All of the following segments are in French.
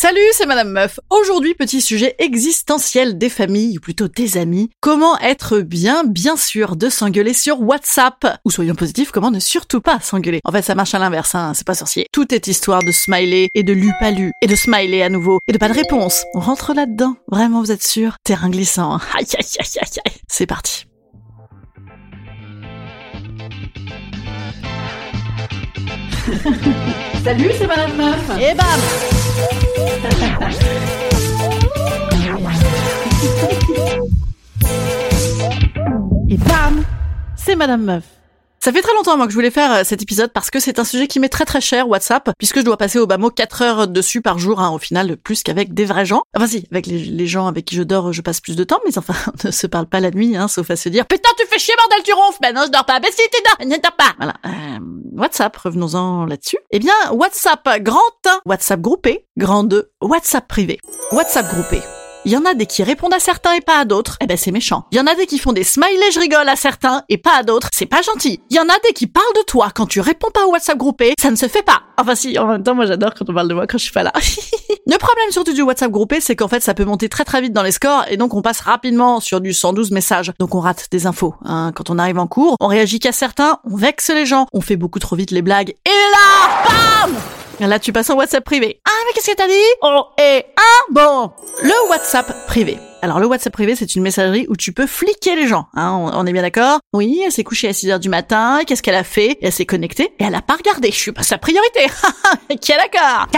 Salut, c'est Madame Meuf. Aujourd'hui, petit sujet existentiel des familles, ou plutôt des amis. Comment être bien, bien sûr, de s'engueuler sur WhatsApp? Ou soyons positifs, comment ne surtout pas s'engueuler? En fait, ça marche à l'inverse, hein, c'est pas sorcier. Tout est histoire de smiley et de lupalu, et de smiley à nouveau, et de pas de réponse. On rentre là-dedans. Vraiment, vous êtes sûr? Terrain glissant. hein. Aïe, aïe, aïe, aïe, aïe. C'est parti. Salut, c'est Madame Meuf. Et bam Et bam C'est Madame Meuf. Ça fait très longtemps moi que je voulais faire euh, cet épisode parce que c'est un sujet qui m'est très très cher WhatsApp puisque je dois passer au bas mot 4 heures dessus par jour hein, au final plus qu'avec des vrais gens. Enfin si, avec les, les gens avec qui je dors je passe plus de temps mais enfin on ne se parle pas la nuit hein, sauf à se dire putain tu fais chier bordel tu ronfles! Ben non je dors pas ben si tu dors ne dors pas! Voilà. Euh, WhatsApp revenons-en là-dessus. Eh bien WhatsApp grand 1 WhatsApp groupé grand 2 WhatsApp privé. WhatsApp groupé il y en a des qui répondent à certains et pas à d'autres, eh ben c'est méchant. Il y en a des qui font des smileys je rigole à certains et pas à d'autres, c'est pas gentil. Il y en a des qui parlent de toi quand tu réponds pas au WhatsApp groupé, ça ne se fait pas. Enfin si, en même temps moi j'adore quand on parle de moi quand je suis pas là. Le problème surtout du WhatsApp groupé, c'est qu'en fait ça peut monter très très vite dans les scores et donc on passe rapidement sur du 112 messages. Donc on rate des infos. Hein. Quand on arrive en cours, on réagit qu'à certains, on vexe les gens, on fait beaucoup trop vite les blagues. Et là, bam Là, tu passes en WhatsApp privé. Ah, mais qu'est-ce que t'as dit? Oh, et un bon. Le WhatsApp privé. Alors, le WhatsApp privé, c'est une messagerie où tu peux fliquer les gens. Hein, on, on est bien d'accord? Oui, elle s'est couchée à 6 heures du matin. Qu'est-ce qu'elle a fait? Elle s'est connectée et elle a pas regardé. Je suis pas sa priorité. Qui est d'accord?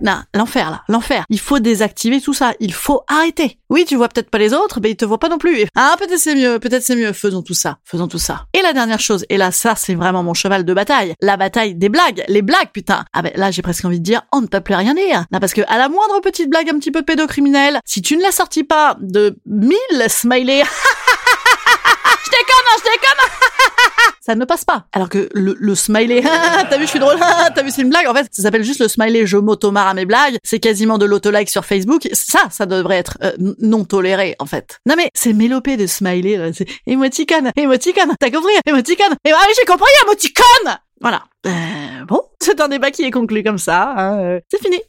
Non, l'enfer là, l'enfer. Il faut désactiver tout ça. Il faut arrêter. Oui, tu vois peut-être pas les autres, mais ils te voient pas non plus. Ah, peut-être c'est mieux, peut-être c'est mieux. Faisons tout ça, faisons tout ça. Et la dernière chose, et là, ça, c'est vraiment mon cheval de bataille. La bataille des blagues, les blagues, putain. Ah ben là, j'ai presque envie de dire, on ne peut plus rien dire. Non, parce que à la moindre petite blague un petit peu pédocriminelle, si tu ne la sortis pas de mille smileys, je déconne, hein, je déconne. ça ne passe pas. Alors que le, le smiley, Ah, t'as vu, je suis drôle, t'as vu, c'est une blague. En fait, ça s'appelle juste le smiley, je m'auto-marre à mes blagues. C'est quasiment de l'auto-like sur Facebook. Ça, ça devrait être euh, non toléré, en fait. Non mais, c'est mélopé de smiley, là. C'est émoticône, émoticône. T'as compris? Émoticône. Et ah j'ai compris, émoticône! Voilà. Euh, bon, c'est un débat qui est conclu comme ça. hein, euh, c'est fini.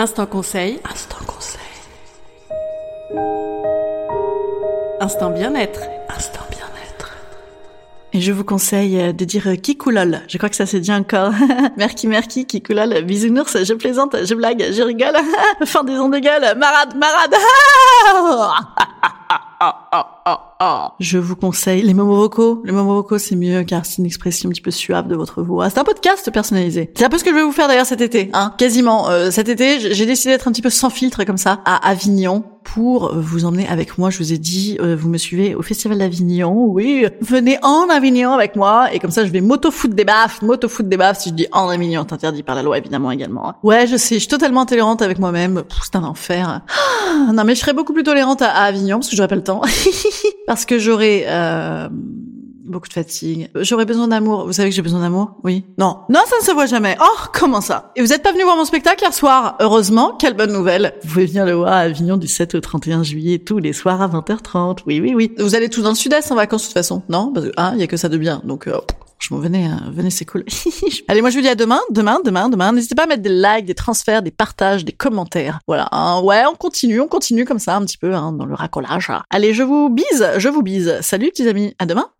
Instant conseil. Instant conseil. Instant bien-être. Instant bien-être. Et je vous conseille euh, de dire euh, kikoulol. Je crois que ça c'est dit encore. merci, merci, kikoulol. Bisounours, je plaisante, je blague, je rigole. fin des ondes de gueule. Marade, marade. Je vous conseille les moments vocaux. Les moments vocaux, c'est mieux car c'est une expression un petit peu suave de votre voix. C'est un podcast personnalisé. C'est un peu ce que je vais vous faire d'ailleurs cet été. Hein Quasiment. Euh, cet été, j'ai décidé d'être un petit peu sans filtre comme ça à Avignon pour vous emmener avec moi. Je vous ai dit, euh, vous me suivez au Festival d'Avignon. Oui, venez en Avignon avec moi et comme ça, je vais m'auto-foutre des baffes, m'auto-foutre des baffes. Si je dis en Avignon, c'est interdit par la loi évidemment également. hein. Ouais, je sais, je suis totalement intolérante avec moi-même. C'est un enfer. Ah, non, mais je serais beaucoup plus tolérante à, à Avignon parce que j'aurais pas le temps. parce que j'aurais euh, beaucoup de fatigue. J'aurais besoin d'amour. Vous savez que j'ai besoin d'amour? Oui Non. Non, ça ne se voit jamais. Oh, comment ça? Et vous êtes pas venu voir mon spectacle hier soir? Heureusement, quelle bonne nouvelle. Vous pouvez venir le voir à Avignon du 7 au 31 juillet, tous les soirs à 20h30. Oui, oui, oui. Vous allez tous dans le sud-est en vacances de toute façon, non? Parce que, hein, il y a que ça de bien. Donc, euh, m'en venais, hein, venez, c'est cool. Allez, moi je vous dis à demain, demain, demain, demain. N'hésitez pas à mettre des likes, des transferts, des partages, des commentaires. Voilà, hein. ouais, on continue, on continue comme ça un petit peu hein, dans le racolage. Allez, je vous bise, je vous bise. Salut petits amis, à demain.